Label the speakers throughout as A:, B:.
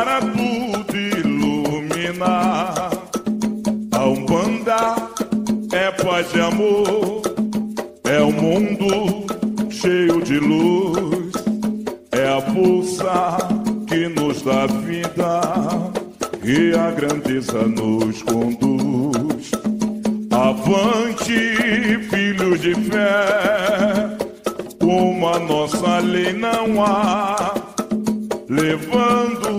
A: para tudo iluminar. A Umbanda é paz e amor, é um mundo cheio de luz, é a força que nos dá vida e a grandeza nos conduz. Avante, filhos de fé, como a nossa lei não há, levando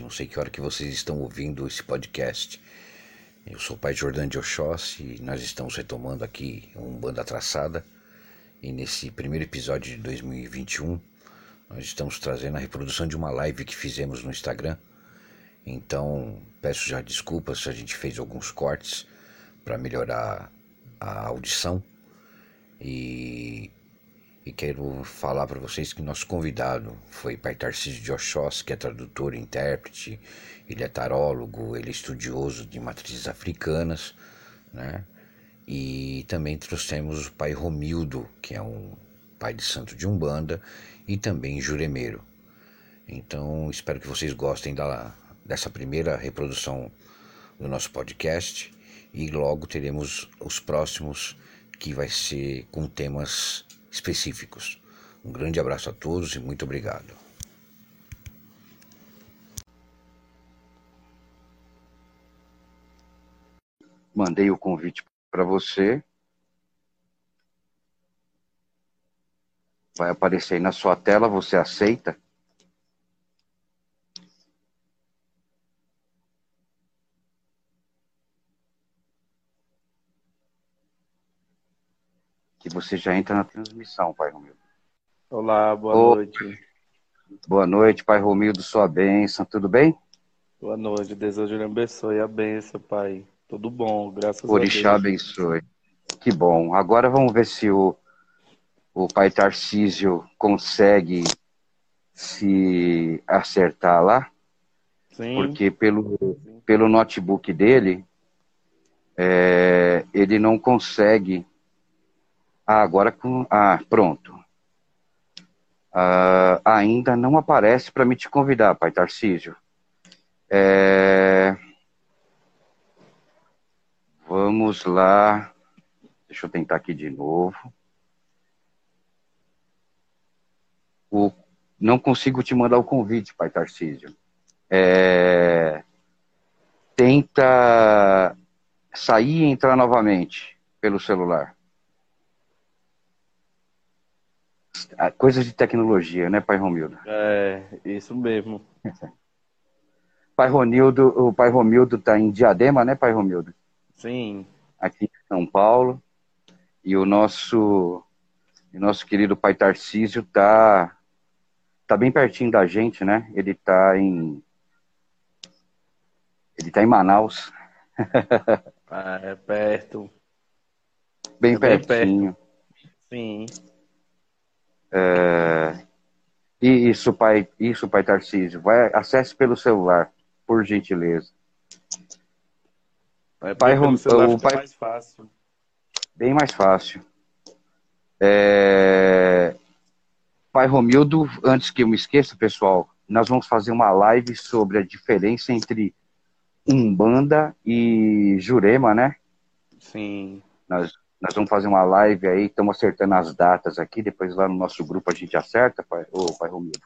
B: Não sei que hora que vocês estão ouvindo esse podcast. Eu sou o pai Jordão de Oxóssi e nós estamos retomando aqui um Banda Traçada. E nesse primeiro episódio de 2021, nós estamos trazendo a reprodução de uma live que fizemos no Instagram. Então, peço já desculpas se a gente fez alguns cortes para melhorar a audição. E e quero falar para vocês que nosso convidado foi Pai Tarcísio de Oxós, que é tradutor e intérprete, ele é tarólogo, ele é estudioso de matrizes africanas, né? E também trouxemos o Pai Romildo, que é um pai de santo de Umbanda e também juremeiro. Então, espero que vocês gostem da, dessa primeira reprodução do nosso podcast e logo teremos os próximos que vai ser com temas específicos. Um grande abraço a todos e muito obrigado.
C: Mandei o convite para você. Vai aparecer aí na sua tela, você aceita? Você já entra na transmissão, Pai Romildo.
D: Olá, boa
C: Ô.
D: noite.
C: Boa noite, Pai Romildo, sua bênção, tudo bem?
D: Boa noite. Desejo lhe abençoe a benção, Pai. Tudo bom, graças
C: Orixá
D: a Deus.
C: abençoe. Que bom. Agora vamos ver se o, o Pai Tarcísio consegue se acertar lá,
D: Sim,
C: porque pelo, pelo notebook dele, é, ele não consegue. Ah, agora com. Ah, pronto. Ah, ainda não aparece para me te convidar, Pai Tarcísio. É, Vamos lá. Deixa eu tentar aqui de novo. O- Não consigo te mandar o convite, Pai Tarcísio. É, Tenta sair e entrar novamente pelo celular. Ah, Coisas de tecnologia, né, Pai Romildo?
D: é, isso mesmo.
C: Pai Ronildo, o Pai Romildo está em Diadema, né, Pai Romildo?
D: Sim,
C: aqui em São Paulo. E o nosso, o nosso querido pai Tarcísio tá, tá bem pertinho da gente, né? Ele tá em. Ele tá em Manaus,
D: Ah, é perto.
C: bem
D: É bem
C: pertinho.
D: Sim,
C: E isso, pai, isso, pai Tarcísio. Vai, acesse pelo celular, por gentileza.
D: é
C: Pai Rom- o pai-
D: mais fácil.
C: Bem mais fácil. É, Pai Romildo, antes que eu me esqueça, pessoal, nós vamos fazer uma live sobre a diferença entre Umbanda e Jurema, né?
D: Sim.
C: Nós, nós vamos fazer uma live aí, estamos acertando as datas aqui, depois lá no nosso grupo a gente acerta, pai, ô, pai Romildo,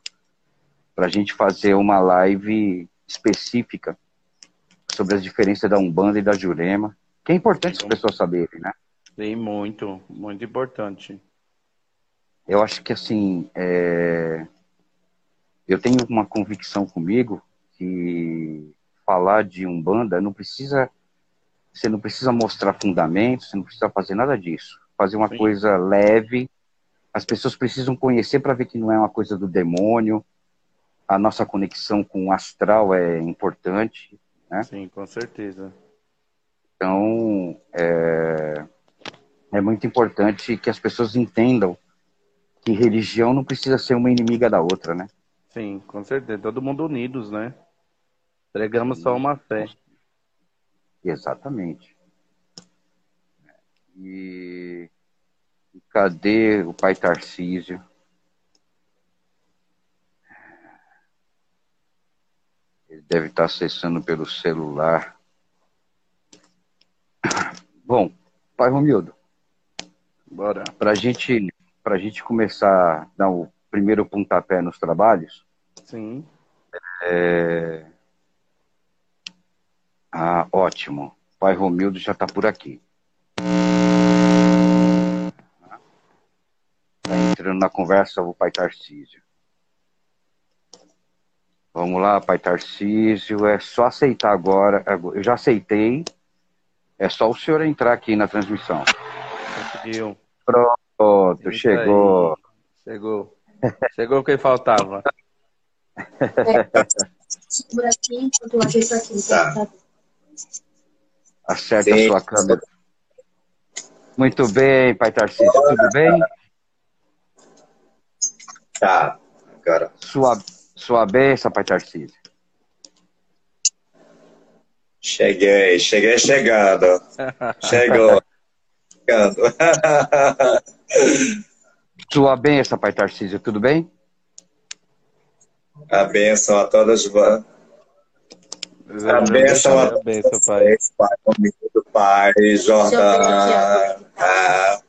C: para a gente fazer uma live específica sobre as diferenças da Umbanda e da Jurema, que é importante as pessoas saberem, né?
D: Sim, muito, muito importante.
C: Eu acho que, assim, é... eu tenho uma convicção comigo que falar de Umbanda não precisa, você não precisa mostrar fundamentos, você não precisa fazer nada disso. Fazer uma
D: Sim.
C: coisa leve, as pessoas precisam conhecer para ver que não é uma coisa do demônio, a nossa conexão com o astral é importante, né?
D: Sim, com certeza.
C: Então, é, é muito importante que as pessoas entendam que religião não precisa ser uma inimiga da outra, né?
D: Sim, com certeza. Todo mundo unidos, né? Pregamos só uma fé.
C: Exatamente. E, cadê o pai Tarcísio? Ele deve estar acessando pelo celular. Bom, pai Romildo,
D: Bora.
C: para gente, a gente começar a dar o primeiro pontapé nos trabalhos,
D: Sim.
C: é... Ah, ótimo. Pai Romildo já está por aqui. Está entrando na conversa o pai Tarcísio. Vamos lá, pai Tarcísio. É só aceitar agora. Eu já aceitei. É só o senhor entrar aqui na transmissão.
D: Conseguiu.
C: Pronto, chegou.
D: aí. Chegou. Chegou o que faltava.
E: Segura aqui enquanto eu ajeito aqui. Tá.
C: Acerta
F: Sim.
C: a sua câmera. Muito bem, pai Tarcísio. Tudo bem?
F: Tá, agora.
C: Sua, sua benção, pai Tarcísio.
F: Cheguei, cheguei chegando. Chegou. Chegando.
C: Sua benção, pai Tarcísio. Tudo bem?
F: A bênção a todas. A bênção a
D: a bênção, pai.
F: vocês, Pai, comigo, Pai, Jordão. Ah,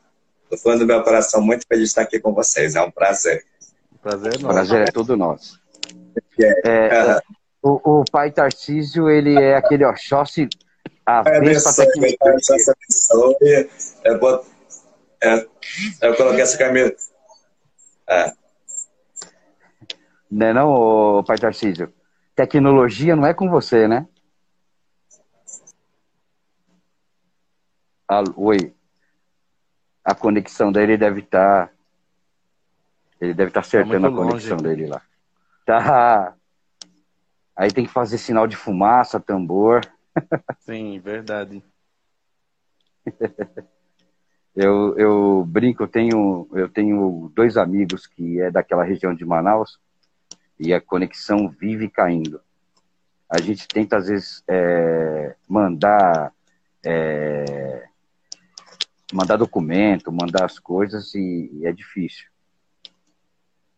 F: do fundo do meu coração, muito feliz de estar aqui com vocês. É um prazer.
D: Prazer
C: prazer é todo nosso.
F: É.
C: É, o, o pai Tarcísio, ele é aquele Oxóssi a
F: Pai
C: pra
F: abençoe, Pai, Deus abençoe. Eu, bot... é, eu coloquei essa camisa. É,
C: Não é não, pai Tarcísio? Tecnologia não é com você, né? Alô, oi. A conexão dele deve estar... Ele deve estar acertando a
D: muito longe
C: conexão
D: aqui.
C: dele lá. Tá. Aí tem que fazer sinal de fumaça, tambor.
D: Sim, verdade.
C: Eu, eu brinco, eu tenho, eu tenho dois amigos que é daquela região de Manaus e a conexão vive caindo. A gente tenta, às vezes, é, mandar, é, mandar documento, mandar as coisas e, e é difícil.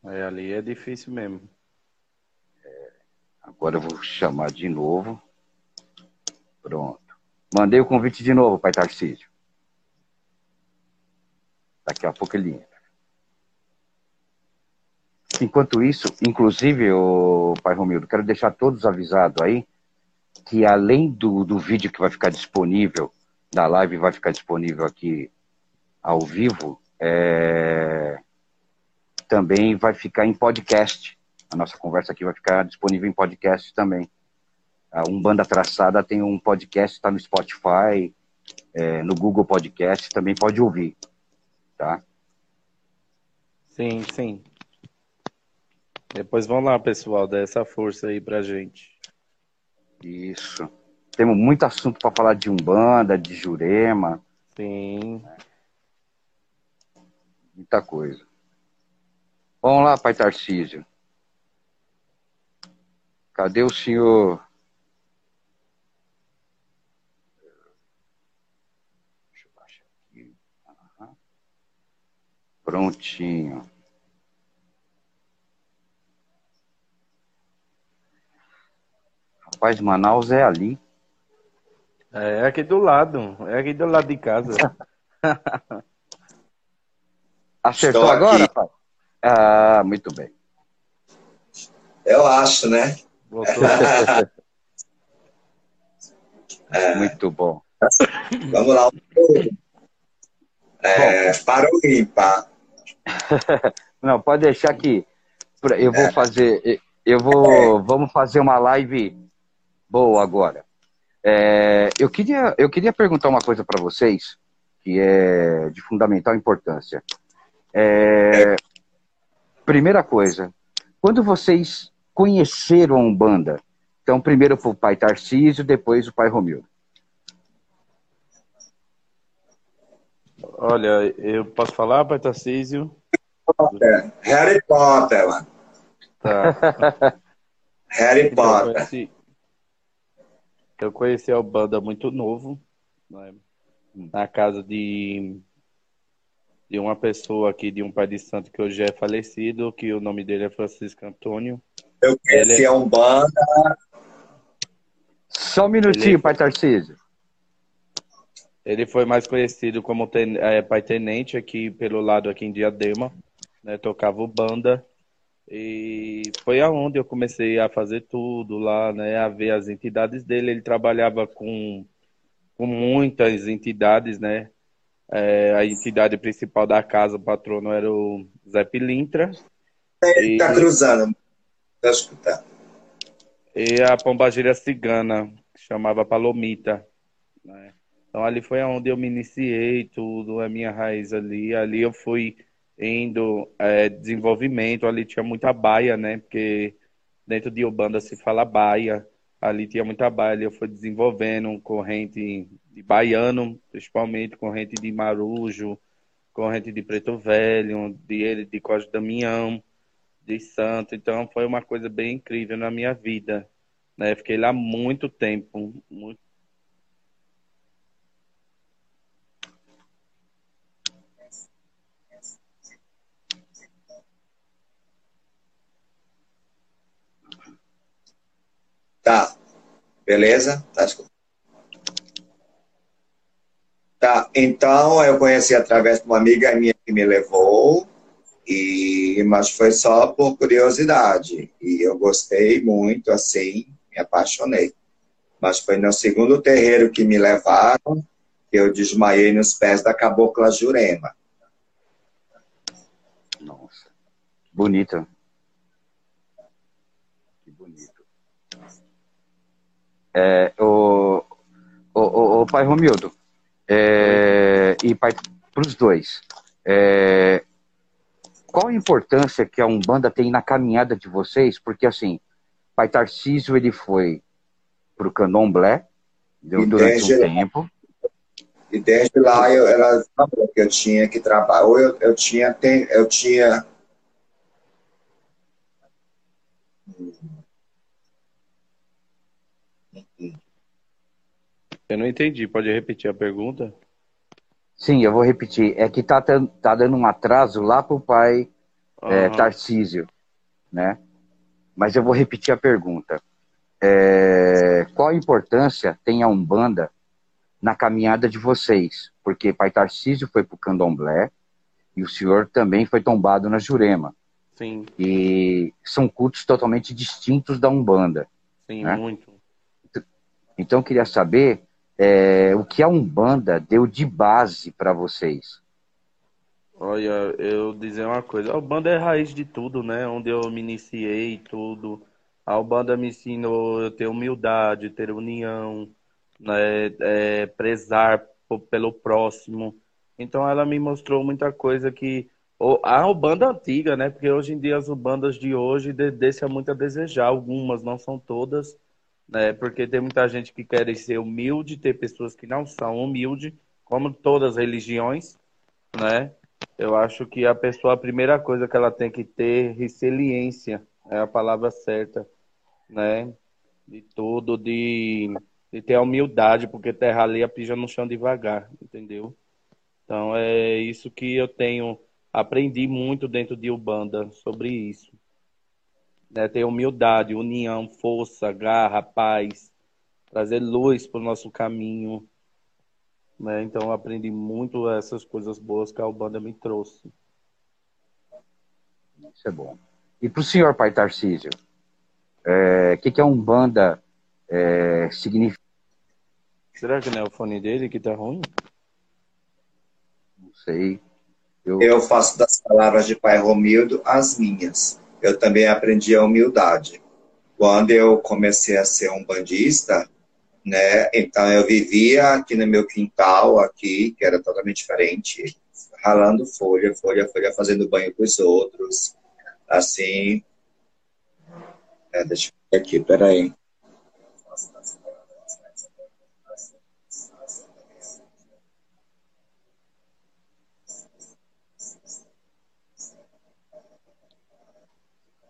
D: É, ali é difícil mesmo.
C: Agora eu vou chamar de novo. Pronto. Mandei o convite de novo, pai Tarcísio. Daqui a pouco ele entra. Enquanto isso, inclusive, o pai Romildo, quero deixar todos avisados aí que além do, do vídeo que vai ficar disponível, da live vai ficar disponível aqui ao vivo, é, também vai ficar em podcast. A nossa conversa aqui vai ficar disponível em podcast também. A Umbanda Traçada tem um podcast, está no Spotify, é, no Google Podcast, também pode ouvir, tá?
D: Sim, sim. Depois vão lá, pessoal, dá essa força aí pra gente.
C: Isso. Temos muito assunto para falar de Umbanda, de Jurema,
D: Sim.
C: muita coisa. Vamos lá, pai Tarcísio. Cadê o senhor? Deixa eu baixar aqui. Aham. Prontinho. Rapaz, Manaus é ali.
D: É aqui do lado, é aqui do lado de casa.
C: Acertou agora, pai? Ah, muito bem.
F: Eu acho, né?
D: Voltou.
C: Muito bom.
F: Vamos lá. É, para o ímpar.
C: Não, pode deixar que eu vou fazer, eu vou, vamos fazer uma live boa agora. É, eu queria, eu queria perguntar uma coisa para vocês que é de fundamental importância. É, primeira coisa, quando vocês conheceram a Umbanda, então primeiro foi o pai Tarcísio, depois o pai Romildo.
D: Olha, eu posso falar, pai Tarcísio?
F: É, Harry Potter, mano.
D: Tá.
F: Harry
D: Eu
F: Potter.
D: conheci, eu conheci a banda muito novo, né? na casa de, de uma pessoa aqui, de um pai de santo que hoje é falecido, que o nome dele é Francisco Antônio.
F: Eu conheci
D: Ele-
F: a Umbanda.
C: Só um minutinho,
D: Ele-
C: pai Tarcísio.
D: Ele foi mais conhecido como ten, é, pai tenente aqui pelo lado aqui em Diadema, né? Tocava o banda e foi aonde eu comecei a fazer tudo lá, né? A ver as entidades dele. Ele trabalhava com, com muitas entidades, né? É, a entidade principal da casa, o patrono era o Zé Pilintra
F: Ele tá cruzando. Tá escutando.
D: e a pombagira cigana, que chamava Palomita, né? Então ali foi onde eu me iniciei tudo, a minha raiz ali. Ali eu fui indo é, desenvolvimento, ali tinha muita baia, né? Porque dentro de Ubanda se fala baia. Ali tinha muita baia, ali eu fui desenvolvendo corrente de baiano, principalmente corrente de marujo, corrente de preto velho, de de Cosme Damião, de santo. Então foi uma coisa bem incrível na minha vida, né? Fiquei lá muito tempo, muito
F: Tá. Beleza? Tá. Tá. Então, eu conheci através de uma amiga minha que me levou, e mas foi só por curiosidade. E eu gostei muito, assim, me apaixonei. Mas foi no segundo terreiro que me levaram que eu desmaiei nos pés da cabocla Jurema.
C: Nossa, bonito. Que bonito. É, o, o, o, o pai Romildo, é, e pai para os dois, é, qual a importância que a Umbanda tem na caminhada de vocês? Porque assim, pai Tarcísio ele foi para o Candomblé deu durante um
F: lá-
C: tempo.
F: E desde lá eu, ela falou que eu tinha que trabalhar. Ou eu, eu tinha, tem- eu tinha
D: Eu não entendi, pode repetir a pergunta?
C: Sim, eu vou repetir. É que tá, tá dando um atraso lá pro pai é,
D: Aham.
C: Tarcísio, né? Mas eu vou repetir a pergunta. É, qual a importância tem a Umbanda na caminhada de vocês? Porque pai Tarcísio foi pro Candomblé e o senhor também foi tombado na Jurema.
D: Sim,
C: E são cultos totalmente distintos da Umbanda.
D: sim,
C: Né?
D: muito.
C: Então eu queria saber é, o que a Umbanda deu de base para vocês.
D: Olha, eu dizer uma coisa, a Ubanda é a raiz de tudo, né? Onde eu me iniciei tudo. A Ubanda me ensinou a ter humildade, ter união, né? É, prezar pelo próximo. Então ela me mostrou muita coisa que a Ubanda antiga, né? Porque hoje em dia as Ubandas de hoje de- deixam muito a desejar. Algumas, não são todas, né? Porque tem muita gente que quer ser humilde, tem pessoas que não são humildes, como todas as religiões, né? Eu acho que a pessoa, a primeira coisa que ela tem que ter, resiliência, é a palavra certa, né? De tudo, de, de ter a humildade, porque terra alheia pija no chão devagar, entendeu? Então é isso que eu tenho, aprendi muito dentro de Ubanda sobre isso. Né, ter humildade, união, força, garra, paz, trazer luz para o nosso caminho. Né? Então, eu aprendi muito essas coisas boas que a Ubanda me trouxe.
C: Isso é bom. E para o senhor, pai Tarcísio, o é, que, que é Umbanda é, significa?
D: Será que não é o fone dele que tá ruim?
C: Não sei.
F: Eu... eu faço das palavras de pai Romildo as minhas. Eu também aprendi a humildade. Quando eu comecei a ser um bandista, né? Então eu vivia aqui no meu quintal, aqui, que era totalmente diferente, ralando folha, folha, folha, fazendo banho com os outros, assim. É, deixa eu ver aqui, peraí.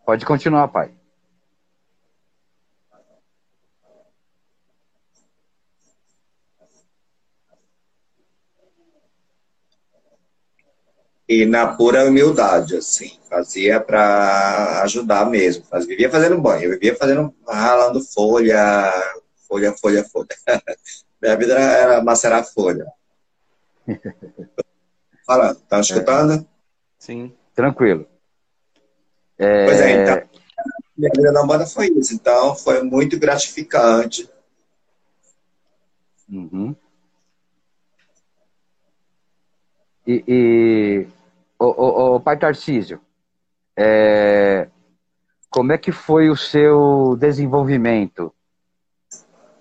C: Pode continuar, pai.
F: e na pura humildade, assim, fazia para ajudar mesmo, fazia, vivia fazendo banho, vivia fazendo, ralando folha, folha, folha, folha. Minha vida era macerar folha. Fala, tá escutando?
D: Sim.
C: Tranquilo.
F: É... Pois é, então, minha vida na banda foi isso, então foi muito gratificante.
C: Uhum. E, e o, o, o, pai Tarcísio, é, como é que foi o seu desenvolvimento?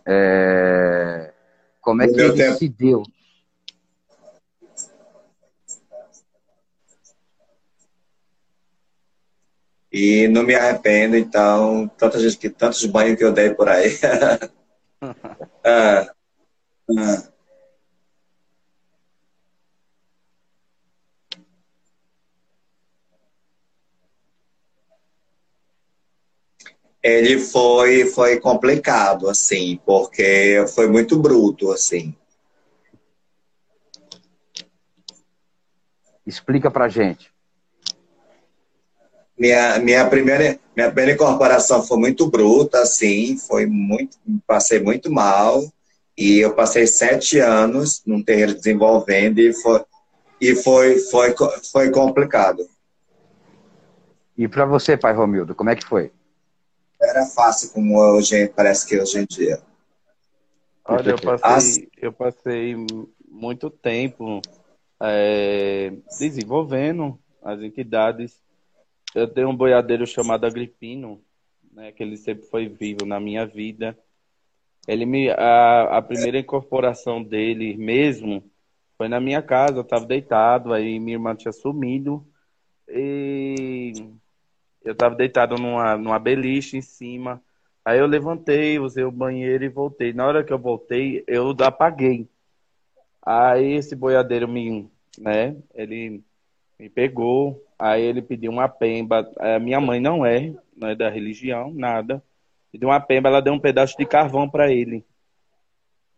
C: É, como é que ele tempo. se deu?
F: E não me arrependo, então, tantas, tantos banhos que eu dei por aí. ah, ah. ele foi foi complicado assim porque foi muito bruto assim
C: explica para gente
F: minha minha primeira minha primeira incorporação foi muito bruta assim foi muito passei muito mal e eu passei sete anos num terreiro desenvolvendo e foi e foi foi foi complicado
C: e para você pai Romildo como é que foi
F: era fácil como hoje, parece que hoje em dia.
D: Olha, eu passei, As... eu passei muito tempo é, desenvolvendo as entidades. Eu tenho um boiadeiro chamado Agripino, né, que ele sempre foi vivo na minha vida. Ele me, a, a primeira incorporação dele mesmo foi na minha casa, eu estava deitado, aí minha irmã tinha sumido. E eu tava deitado numa, numa beliche em cima. Aí eu levantei, usei o banheiro e voltei. Na hora que eu voltei, eu apaguei. Aí esse boiadeiro me, né, ele me pegou, aí ele pediu uma pemba. A minha mãe não é, não é da religião, nada. Pediu uma pemba, ela deu um pedaço de carvão para ele.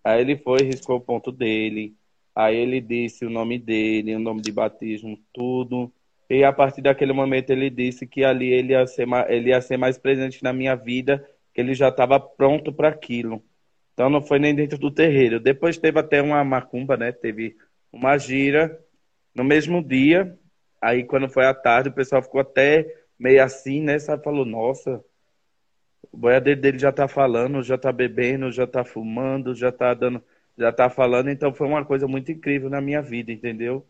D: Aí ele foi, riscou o ponto dele. Aí ele disse o nome dele, o nome de batismo, tudo. E a partir daquele momento ele disse que ali ele ia ser ele ia ser mais presente na minha vida, que ele já estava pronto para aquilo. Então não foi nem dentro do terreiro. Depois teve até uma macumba, né? Teve uma gira no mesmo dia. Aí quando foi à tarde, o pessoal ficou até meio assim, né? Sabe, falou, nossa, o boiadeiro dele já tá falando, já tá bebendo, já tá fumando, já tá dando, já tá falando. Então foi uma coisa muito incrível na minha vida, entendeu?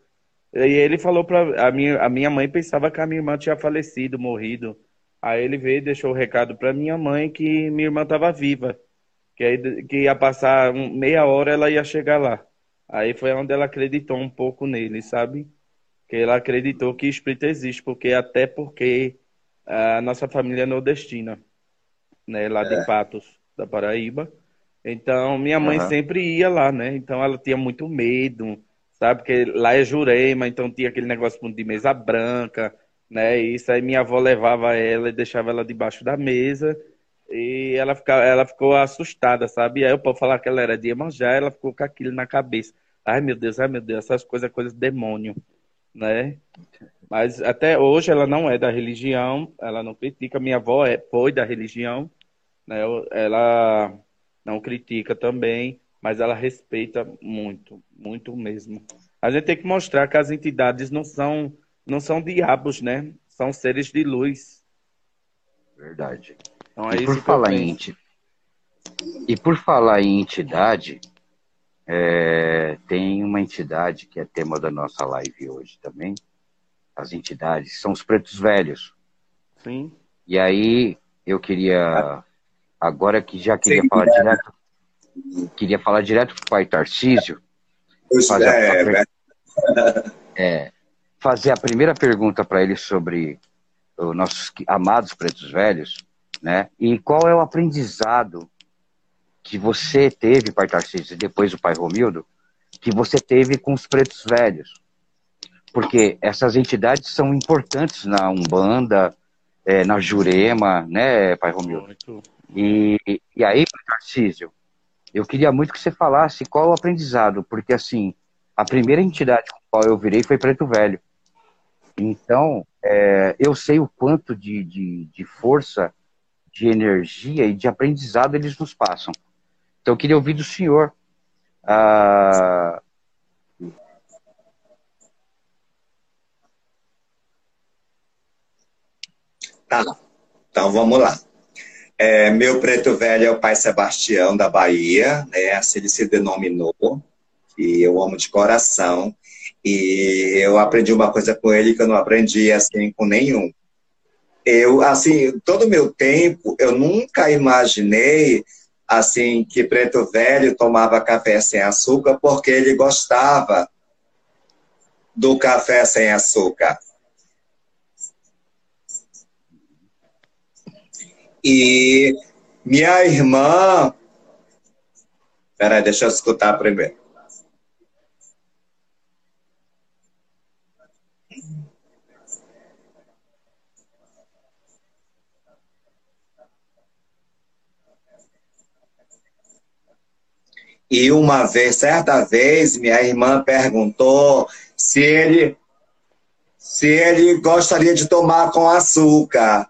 D: E ele falou para a minha, a minha mãe pensava que a minha irmã tinha falecido, morrido. Aí ele veio e deixou o recado para minha mãe que minha irmã estava viva, que aí, que ia passar meia hora ela ia chegar lá. Aí foi onde ela acreditou um pouco nele, sabe? Que ela acreditou que espírito existe, porque até porque a nossa família é nordestina, né, lá de é. Patos, da Paraíba. Então minha mãe uhum. sempre ia lá, né? Então ela tinha muito medo sabe? Porque lá é Jurema, então tinha aquele negócio de mesa branca, né? E isso aí minha avó levava ela e deixava ela debaixo da mesa e ela, ficava, ela ficou assustada, sabe? E aí o povo falar que ela era de Iemanjá, ela ficou com aquilo na cabeça. Ai, meu Deus, ai, meu Deus, essas coisas, coisas de demônio, né? Mas até hoje ela não é da religião, ela não critica. Minha avó é, foi da religião, né? Ela não critica também, mas ela respeita muito, muito mesmo. A gente tem que mostrar que as entidades não são, não são diabos, né? São seres de luz.
C: Verdade. Então, é e, por falar em, e por falar em entidade, é, tem uma entidade que é tema da nossa live hoje também. As entidades são os pretos velhos.
D: Sim.
C: E aí eu queria, agora que já queria Sim, falar é. direto, queria falar direto com o pai Tarcísio. Fazer é, a, é, fazer a primeira pergunta para ele sobre os nossos amados pretos velhos, né? E qual é o aprendizado que você teve, pai Tarcísio, e depois o pai Romildo, que você teve com os pretos velhos. Porque essas entidades são importantes na Umbanda, é, na Jurema, né, pai Romildo? E, e aí, pai Tarcísio, eu queria muito que você falasse qual o aprendizado, porque assim, a primeira entidade com a qual eu virei foi Preto Velho. Então, é, eu sei o quanto de, de, de força, de energia e de aprendizado eles nos passam. Então eu queria ouvir do senhor. Ah...
F: Tá, então vamos lá. É, meu preto velho é o pai Sebastião da Bahia, né? assim ele se denominou, e eu amo de coração. E eu aprendi uma coisa com ele que eu não aprendi assim com nenhum. Eu, assim, todo o meu tempo, eu nunca imaginei assim que Preto Velho tomava café sem açúcar porque ele gostava do café sem açúcar. E minha irmã. Peraí, deixa eu escutar primeiro. E uma vez, certa vez, minha irmã perguntou se ele se ele gostaria de tomar com açúcar.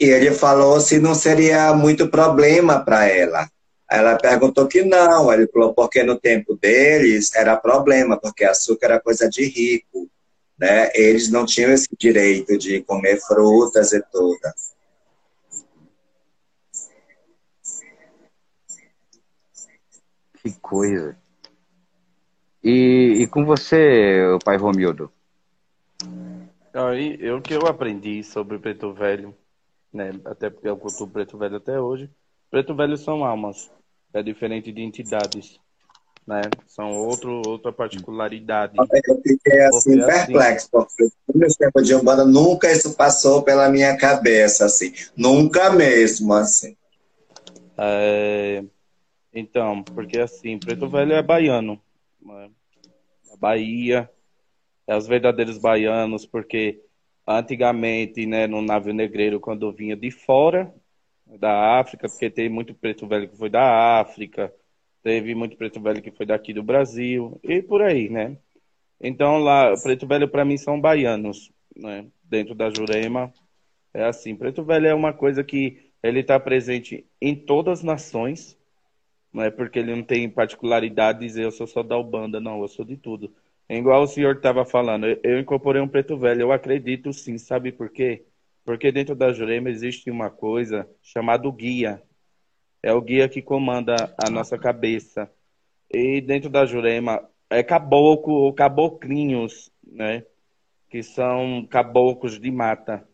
F: E ele falou se não seria muito problema para ela. Ela perguntou que não. Ele falou porque no tempo deles era problema, porque açúcar era coisa de rico. Né? Eles não tinham esse direito de comer frutas e tudo.
C: Que coisa. E, e com você, o pai Romildo?
D: Aí, eu que eu aprendi sobre Preto Velho, né? Até porque eu cultuo Preto Velho até hoje. Preto Velho são almas, é diferente de entidades, né? São outro, outra particularidade.
F: Eu fiquei assim, porque, assim, perplexo, porque no meu tempo de Umbanda nunca isso passou pela minha cabeça, assim. Nunca mesmo, assim.
D: É, então, porque assim, Preto Velho é baiano. Né? A Bahia, é os verdadeiros baianos, porque antigamente, né, no navio negreiro, quando vinha de fora da África, porque tem muito preto velho que foi da África, teve muito preto velho que foi daqui do Brasil, e por aí, né? Então, lá, preto velho para mim são baianos, né? Dentro da Jurema, é assim. Preto velho é uma coisa que ele está presente em todas as nações, não é porque ele não tem particularidade dizer eu sou só da Ubanda, não, eu sou de tudo. É igual o senhor estava falando, eu incorporei um preto velho, eu acredito sim, sabe por quê? Porque dentro da Jurema existe uma coisa chamada guia. É o guia que comanda a nossa cabeça. E dentro da Jurema é caboclo ou caboclinhos, né? Que são caboclos de mata.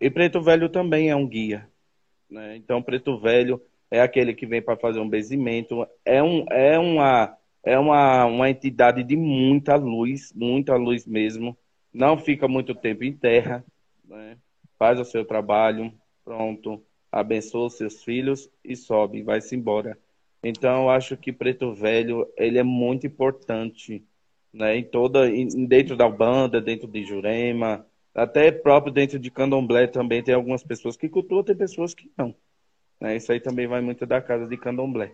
D: E preto velho também é um guia. Né? Então, preto velho é aquele que vem para fazer um benzimento, é, um, é, uma, é uma, uma entidade de muita luz, muita luz mesmo, não fica muito tempo em terra, né? faz o seu trabalho, pronto, abençoa os seus filhos e sobe, vai-se embora. Então, eu acho que Preto Velho, ele é muito importante, né? Em toda, em, dentro da banda, dentro de Jurema, até próprio dentro de Candomblé também tem algumas pessoas que cultuam, tem pessoas que não. Né? Isso aí também vai muito da casa de candomblé.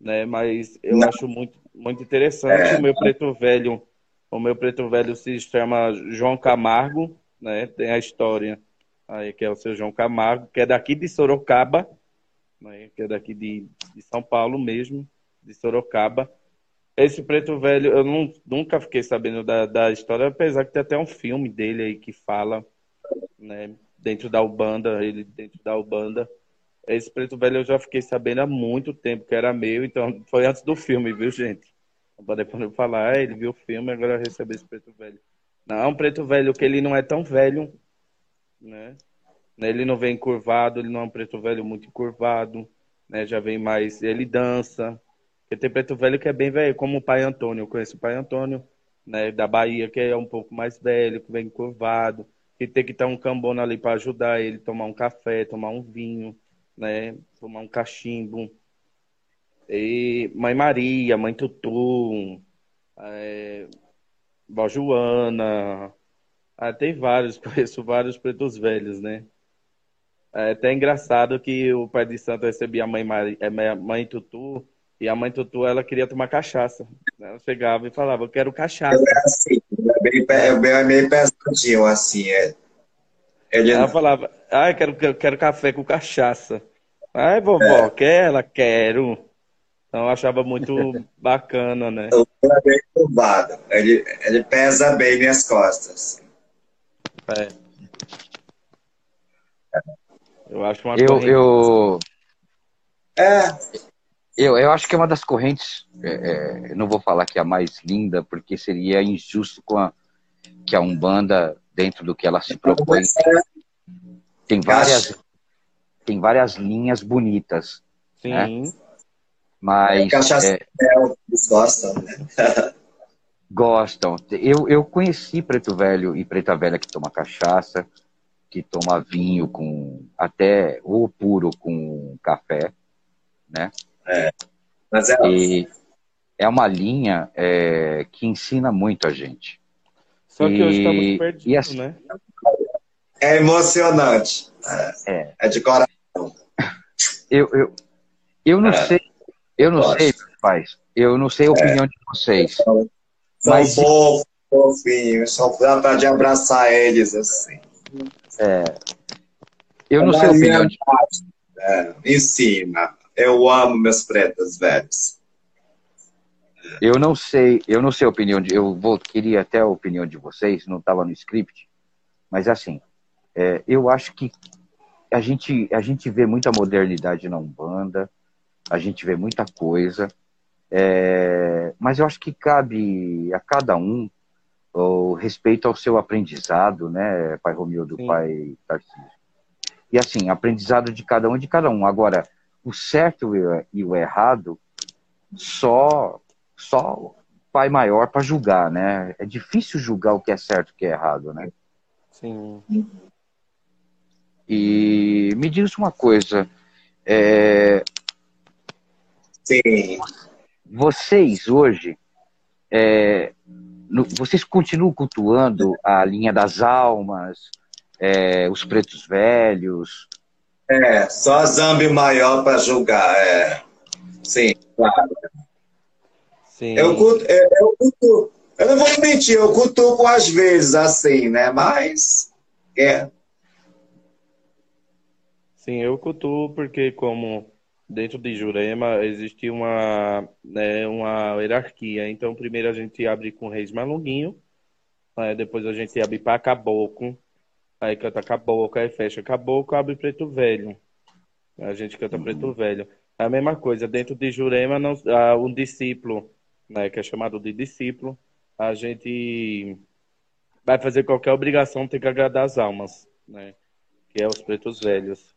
D: Né? Mas eu Não. acho muito, muito interessante é. o meu preto velho, O meu preto velho se chama João Camargo, né? Tem a história aí que é o seu João Camargo, que é daqui de Sorocaba, né? que é daqui de, de São Paulo mesmo, de Sorocaba. Esse preto velho, eu não, nunca fiquei sabendo da, da história, apesar que tem até um filme dele aí que fala, né? Dentro da Ubanda, ele dentro da Ubanda. Esse preto velho eu já fiquei sabendo há muito tempo que era meu, então foi antes do filme, viu, gente? Para depois eu falar, ah, ele viu o filme, agora recebeu esse preto velho. Não, é um preto velho que ele não é tão velho, né? Ele não vem curvado, ele não é um preto velho muito curvado, né? Já vem mais, ele dança. Porque tem preto velho que é bem velho, como o pai Antônio. Eu conheço o pai Antônio, né? Da Bahia, que é um pouco mais velho, que vem curvado, que tem que ter um cambona ali para ajudar ele tomar um café, tomar um vinho, né? Tomar um cachimbo. E Mãe Maria, Mãe Tutu, é, Vó Joana, ah, tem vários, conheço vários pretos velhos, né? É até engraçado que o pai de santo recebia a mãe, Maria, a mãe Tutu, e a mãe Tutu, ela queria tomar cachaça. Ela chegava e falava, eu quero cachaça.
F: É assim, é bem, é meio pesadinho, assim, é.
D: Ele... Ela falava, ah, eu quero, quero café com cachaça. Ai, vovó, é. quer? Ela, quero. Então eu achava muito bacana, né?
F: O é bem curvado. Ele, ele pesa bem minhas costas.
D: É. Eu acho uma
C: eu, corrente. Eu,
F: é.
C: eu, eu acho que é uma das correntes, é, é, não vou falar que é a mais linda, porque seria injusto com a, que a Umbanda, dentro do que ela se propõe, tem várias, tem várias linhas bonitas. Sim. Né? Mas.
F: Cachaça é, eles gostam, né?
C: gostam. Eu, eu conheci Preto Velho e Preta Velha que toma cachaça, que toma vinho com até ou puro com café, né?
F: É. Mas é,
C: e é uma linha é, que ensina muito a gente.
D: Só que e, hoje está muito perdido, assim, né?
F: É emocionante. É, é de coração.
C: Eu, eu, eu não é. sei eu não sei, pais. Eu não sei a opinião é. de vocês. São,
F: mas... fofinhos. Só dá de abraçar eles assim.
C: É. Eu não sei a opinião de
F: é, Ensina. Eu amo meus pretos velhos.
C: Eu não sei, eu não sei a opinião de. Eu vou, queria até a opinião de vocês, não estava no script, mas assim, é, eu acho que a gente, a gente vê muita modernidade na Umbanda, a gente vê muita coisa, é, mas eu acho que cabe a cada um o respeito ao seu aprendizado, né, pai Romildo, Sim. pai Tarcísio. E assim, aprendizado de cada um de cada um. Agora, o certo e o errado, só só pai maior para julgar, né? É difícil julgar o que é certo e o que é errado, né?
D: Sim.
C: E me diz uma coisa, é,
F: Sim.
C: Vocês hoje, é, no, vocês continuam cultuando a linha das almas, é, os pretos velhos?
F: É, só Zambi maior para julgar. É. Sim, claro.
D: Sim.
F: Eu, culto, eu, eu, culto, eu não vou mentir, eu cultuo às vezes assim, né? Mas. É.
D: Sim, eu cultuo porque, como dentro de Jurema existe uma, né, uma hierarquia. Então, primeiro a gente abre com Reis Malunguinho, aí depois a gente abre para Caboclo, aí canta Caboclo, aí fecha Caboclo, abre Preto Velho. A gente canta Preto Velho. É a mesma coisa, dentro de Jurema, não, ah, um discípulo, né, que é chamado de discípulo, a gente vai fazer qualquer obrigação, tem que agradar as almas, né, que é os pretos velhos.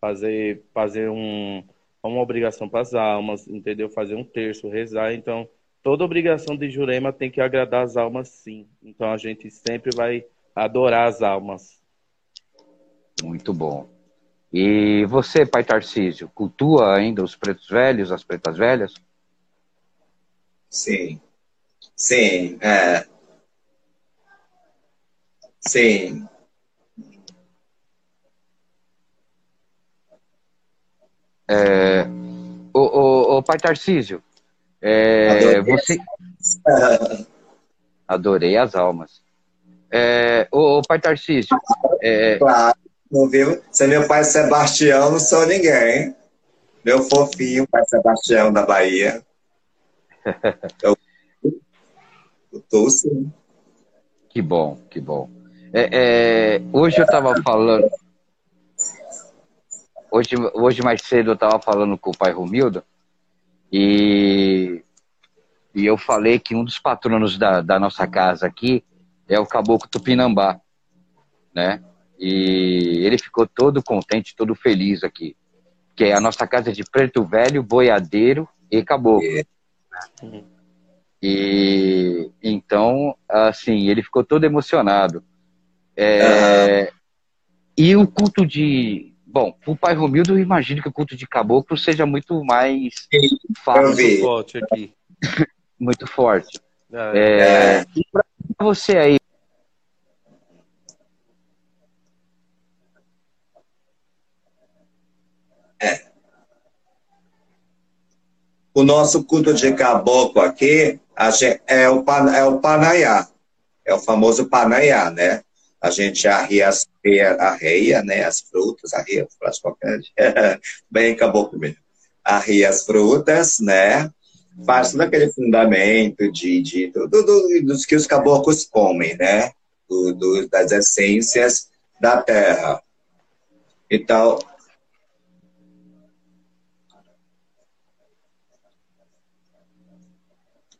D: Fazer, fazer um, uma obrigação para as almas, entendeu? Fazer um terço, rezar. Então, toda obrigação de Jurema tem que agradar as almas, sim. Então, a gente sempre vai adorar as almas.
C: Muito bom. E você, pai Tarcísio, cultua ainda os pretos velhos, as pretas velhas?
F: Sim. Sim, é. Sim.
C: É, o, o, o pai Tarcísio, é, você, Adorei as almas. É, ô, ô, pai Tarcísio. É,
F: Claro, não viu? Se é meu pai Sebastião, não sou ninguém. Meu fofinho, pai Sebastião da Bahia. Eu, eu tô sim.
C: que bom, que bom. É, é, hoje eu estava falando. Hoje, hoje mais cedo eu estava falando com o pai Romildo e, e eu falei que um dos patronos da, da nossa casa aqui é o Caboclo Tupinambá, né? E ele ficou todo contente, todo feliz aqui. Que a nossa casa é de Preto Velho, Boiadeiro e Caboclo. E então, assim, ele ficou todo emocionado. É, E o culto de. Bom, o pai Romildo, eu imagino que o culto de caboclo seja muito mais fácil.
D: Forte aqui.
C: muito forte.
D: É,
C: É, E pra você aí,
F: O nosso culto de caboclo aqui a gen- é o, é o Panaiá. É o famoso Panaiá, né? A gente arria, as, arreia né, as frutas, de qualquer bem caboclo mesmo. Arria as frutas, né? Faz todo aquele fundamento de, de, do- do- dos que os caboclos comem, né? Do- do- das essências da terra. Então,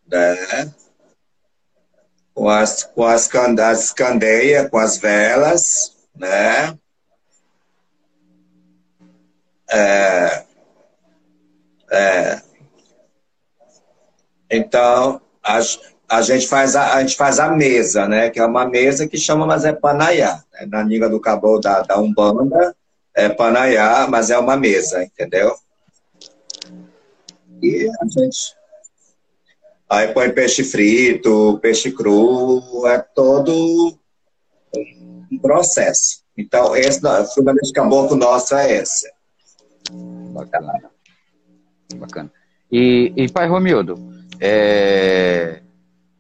F: né? Com as, com as, as candeias, com as velas, né? É, é. Então, a, a, gente faz a, a gente faz a mesa, né? Que é uma mesa que chama, mas é panaiá. Né? Na língua do caboclo da, da Umbanda, é panaiá, mas é uma mesa, entendeu? E a gente Aí põe peixe frito, peixe cru, é todo um processo. Então, esse o fundamento de caboclo nosso é esse.
C: Bacana. Bacana. E, e pai Romildo, é,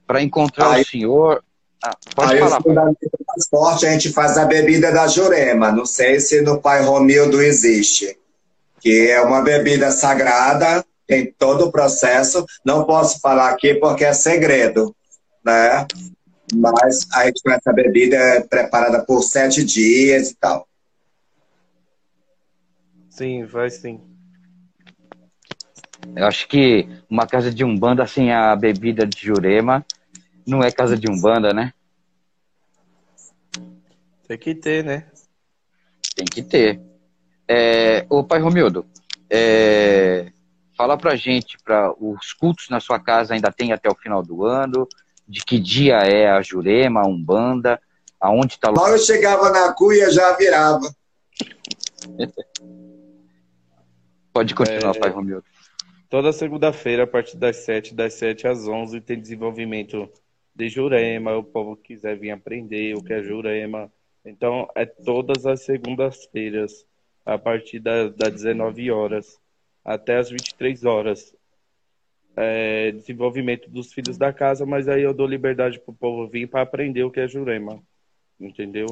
C: para encontrar
F: Aí-
C: o senhor. Ah, pode
F: Aí
C: falar,
F: o fundamento mais forte a gente faz a bebida da Jurema. Não sei se no Pai Romildo existe. Que é uma bebida sagrada, tem todo o processo. Não posso falar aqui porque é segredo, né? Mas a gente faz essa bebida é preparada por sete dias e tal.
D: sim, vai sim.
C: Eu acho que uma casa de umbanda sem a bebida de Jurema não é casa de umbanda, né?
D: Tem que ter, né?
C: Tem que ter. É, ô pai Romildo, é, fala pra gente, para os cultos na sua casa ainda tem até o final do ano, de que dia é a Jurema, a Umbanda, aonde está
F: Mal eu chegava na cuia, já virava.
C: Pode continuar,
D: É,
C: pai Romildo.
D: Toda segunda-feira, a partir das 7, das 7 às 11, tem desenvolvimento de Jurema. O povo quiser vir aprender o que é Jurema. Então, é todas as segundas-feiras, a partir da- das 19 horas até as 23 horas. É, desenvolvimento dos filhos da casa, mas aí eu dou liberdade pro povo vir para aprender o que é Jurema. Entendeu?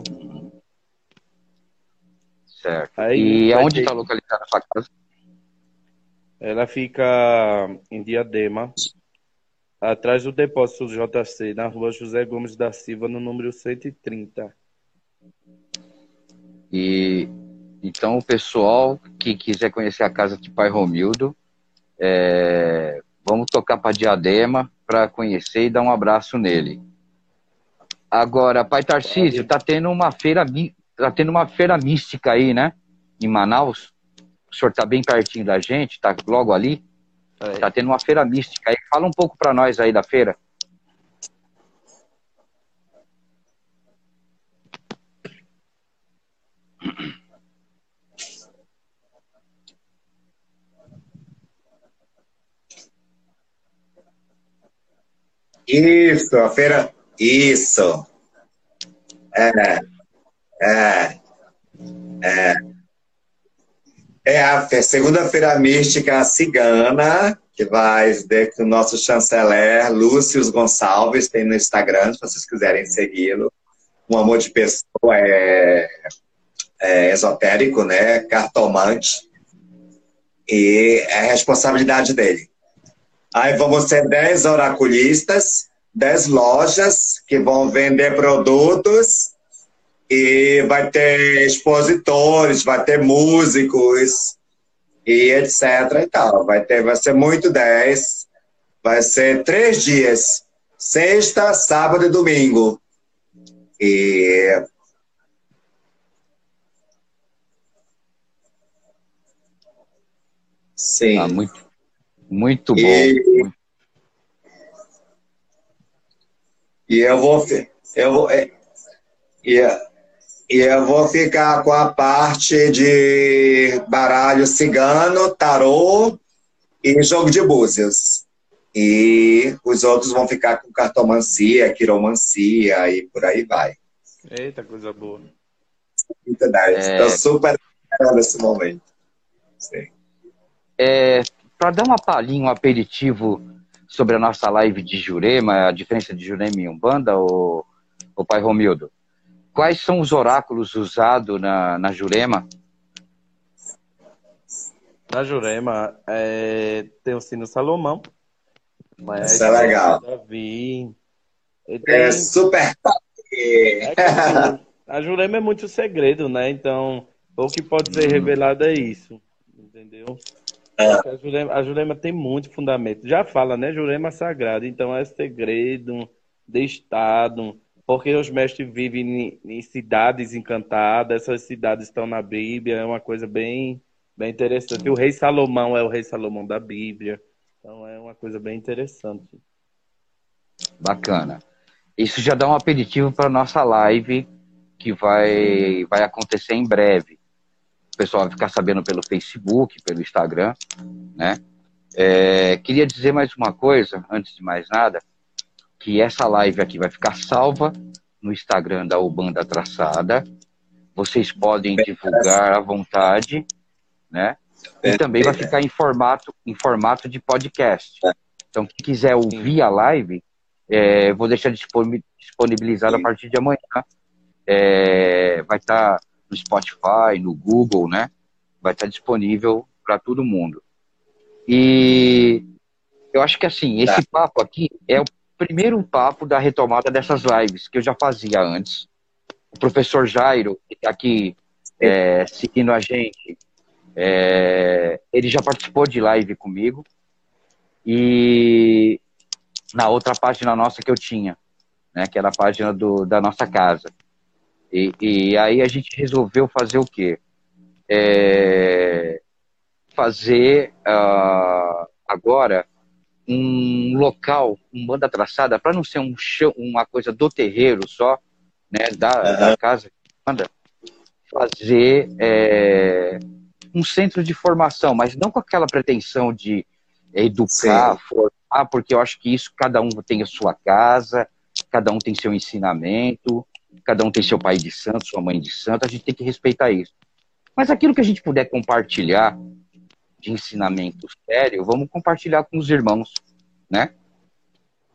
C: Certo.
D: Aí
C: e
D: ter-
C: está localizada a sua casa?
D: Ela fica em Diadema, atrás do depósito JC, na rua José Gomes da Silva, no número 130.
C: E então o pessoal que quiser conhecer a casa de Pai Romildo, é, vamos tocar para Diadema para conhecer e dar um abraço nele. Agora, Pai Tarcísio, tá tendo uma feira, tá tendo uma feira mística aí, né? Em Manaus. O senhor tá bem pertinho da gente, tá logo ali.
D: É.
C: Tá tendo uma feira mística aí. Fala um pouco para nós aí da feira.
F: Isso, a feira. Isso. É. É. É. É a fe- segunda-feira mística cigana, que vai que o nosso chanceler, Lúcio Gonçalves, tem no Instagram, se vocês quiserem segui-lo. Um amor de pessoa é, é esotérico, né? Cartomante. E é responsabilidade dele. Aí vamos ser 10 oraculistas, 10 lojas que vão vender produtos e vai ter expositores, vai ter músicos, e etc e tal. Vai ter, vai ser muito 10. Vai ser três dias. Sexta, sábado e domingo. E Sim.
C: Ah, muito, muito bom. E,
F: e eu vou, eu vou, é, e, e eu vou ficar com a parte de baralho cigano, tarô e jogo de búzios. E os outros vão ficar com cartomancia, quiromancia e por aí vai.
D: Eita, coisa boa.
F: Estou é... super nesse momento. Sim.
C: É, Para dar uma palhinha, um aperitivo sobre a nossa live de Jurema, a diferença de Jurema e Umbanda, o, o pai Romildo, Quais são os oráculos usados na, na Jurema?
D: Na Jurema é, tem o sino Salomão.
F: Mas Isso é legal.
D: Davi.
F: Tem... É super top.
D: É a Jurema é muito segredo, né? Então, o que pode ser hum. revelado é isso. Entendeu? É. A, Jurema, a Jurema tem muito fundamento. Já fala, né? Jurema sagrado. Então é segredo de Estado porque os mestres vivem em, cidades encantadas, essas cidades estão na Bíblia, é uma coisa bem, bem interessante. O rei Salomão é o rei Salomão da Bíblia, então é uma coisa bem interessante.
C: Bacana. Isso já dá um aperitivo para nossa live que vai, vai acontecer em breve. O pessoal vai ficar sabendo pelo Facebook, pelo Instagram, né? É, queria dizer mais uma coisa, antes de mais nada que essa live aqui vai ficar salva no Instagram da Ubanda Traçada. Vocês podem divulgar à vontade, né? E também vai ficar em formato, em formato de podcast. Então, quem quiser ouvir a live, é, vou deixar disponibilizado a partir de amanhã. É, vai estar tá no Spotify, no Google, né? Vai estar disponível para todo mundo. E eu acho que assim, esse tá. papo aqui é o primeiro papo da retomada dessas lives, que eu já fazia antes. O professor Jairo, que está aqui é, seguindo a gente, é, ele já participou de live comigo. E na outra página nossa que eu tinha, né, que era a página do, da nossa casa. E, e aí a gente resolveu fazer o quê? É, fazer uh, agora um local, um banda traçada, para não ser um chão, uma coisa do terreiro só, né, da, uhum. da casa, manda fazer é, um centro de formação, mas não com aquela pretensão de educar, Sim. formar, porque eu acho que isso cada um tem a sua casa, cada um tem seu ensinamento, cada um tem seu pai de santo, sua mãe de santo, a gente tem que respeitar isso. Mas aquilo que a gente puder compartilhar, de ensinamento sério, vamos compartilhar com os irmãos, né?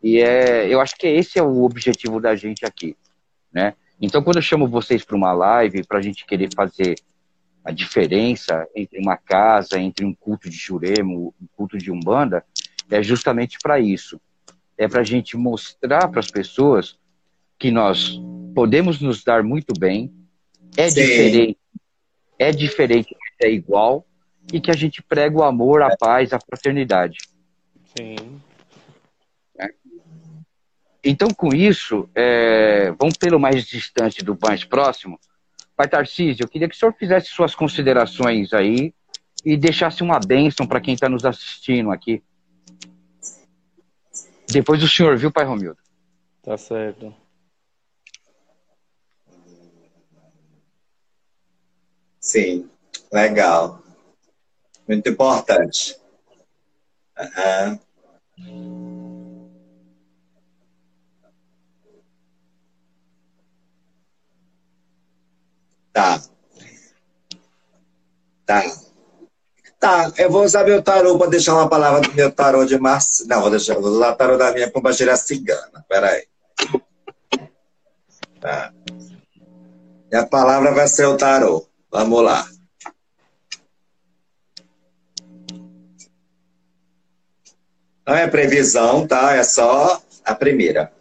C: E é, eu acho que esse é o objetivo da gente aqui, né? Então, quando eu chamo vocês para uma live, para a gente querer fazer a diferença entre uma casa, entre um culto de Juremo, um culto de Umbanda, é justamente para isso. É para a gente mostrar para as pessoas que nós podemos nos dar muito bem, é Sim. diferente, é diferente, é igual, e que a gente prega o amor, a paz, a fraternidade.
D: Sim.
C: É. Então, com isso, é, vamos pelo mais distante do mais próximo. Pai Tarcísio, eu queria que o senhor fizesse suas considerações aí e deixasse uma bênção para quem está nos assistindo aqui. Depois do senhor, viu, Pai Romildo?
D: Tá certo.
F: Sim, legal. Muito importante. Uhum. Tá. Tá. Tá, eu vou usar meu tarô para deixar uma palavra do meu tarô de março. Não, vou deixar, vou usar o tarô da minha companheira cigana. Peraí. Tá. E a palavra vai ser o tarô. Vamos lá. Não é previsão, tá? É só a primeira.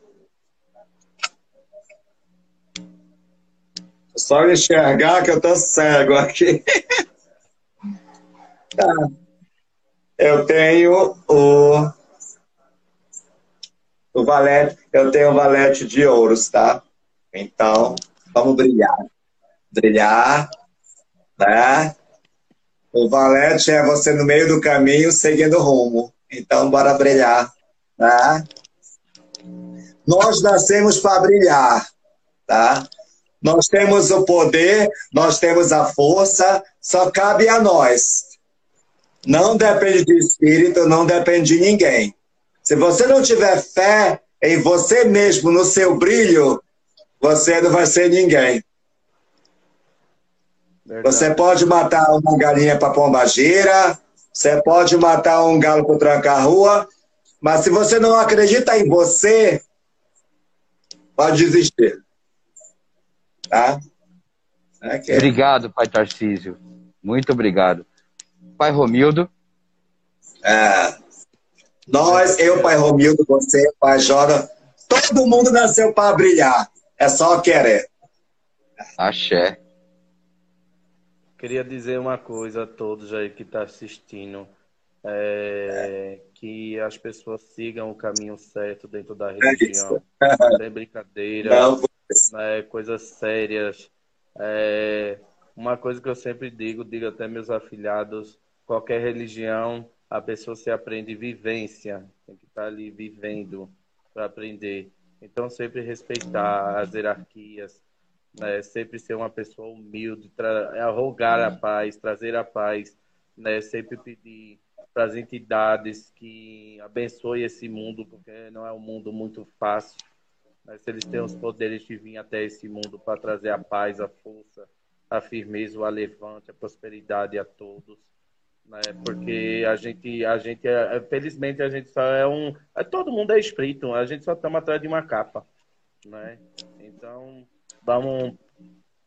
F: Só enxergar que eu tô cego aqui. tá. Eu tenho o o valete, eu tenho o valete de ouros, tá? Então, vamos brilhar. Brilhar, né? O valete é você no meio do caminho seguindo o rumo. Então, bora brilhar. Tá? Nós nascemos para brilhar. Tá? Nós temos o poder, nós temos a força, só cabe a nós. Não depende de espírito, não depende de ninguém. Se você não tiver fé em você mesmo, no seu brilho, você não vai ser ninguém. Verdade. Você pode matar uma galinha para pomba gira, você pode matar um galo para trancar a rua, mas se você não acredita em você, pode desistir. Tá?
C: Okay. Obrigado, pai Tarcísio. Muito obrigado. Pai Romildo.
F: É, nós, eu, pai Romildo, você, pai Jora, todo mundo nasceu para brilhar. É só querer.
C: Axé.
D: Queria dizer uma coisa a todos aí que estão tá assistindo. É, que as pessoas sigam o caminho certo dentro da religião. É Sem brincadeira, Não, né, coisas sérias. É, uma coisa que eu sempre digo, digo até meus afilhados, qualquer religião, a pessoa se aprende vivência, tem que estar tá ali vivendo para aprender. Então, sempre respeitar as hierarquias, né? sempre ser uma pessoa humilde, arrogar a paz, trazer a paz, né? sempre pedir para as entidades que abençoe esse mundo, porque não é um mundo muito fácil. Mas se eles têm os poderes de vir até esse mundo para trazer a paz, a força, a firmeza, o alevante, a prosperidade a todos. Né? Porque a gente, a gente, é, felizmente, a gente só é um. É, todo mundo é espírito, a gente só estamos atrás de uma capa. Né? Então, vamos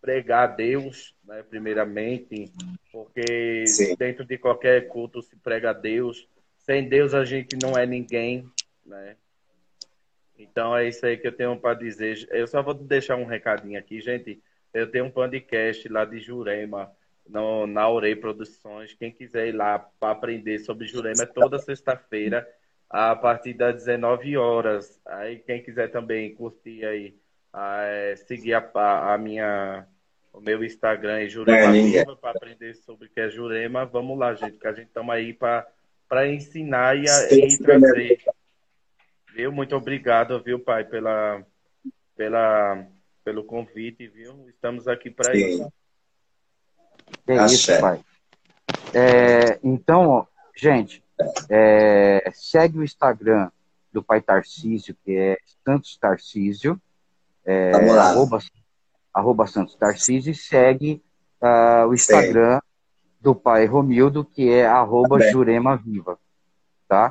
D: pregar a Deus, né, primeiramente, porque Sim. dentro de qualquer culto se prega a Deus. Sem Deus a gente não é ninguém, né? Então é isso aí que eu tenho para dizer. Eu só vou deixar um recadinho aqui, gente. Eu tenho um podcast lá de Jurema, no, na Orei Produções. Quem quiser ir lá para aprender sobre Jurema é toda sexta-feira, a partir das 19 horas. Aí quem quiser também curtir aí, é, seguir a, a minha o meu Instagram é Jurema é, para aprender sobre o que é Jurema. Vamos lá, gente, que a gente estamos aí para ensinar e, a, e trazer. Viu? Muito obrigado, viu, pai, pela, pela, pelo convite, viu? Estamos aqui para isso.
C: É isso, pai. É, então, gente, é, segue o Instagram do pai Tarcísio, que é Santos Tarcísio. É. Arroba arroba Santos Tarcísio, e segue uh, o Instagram Sim. do pai Romildo, que é arroba Jurema Viva.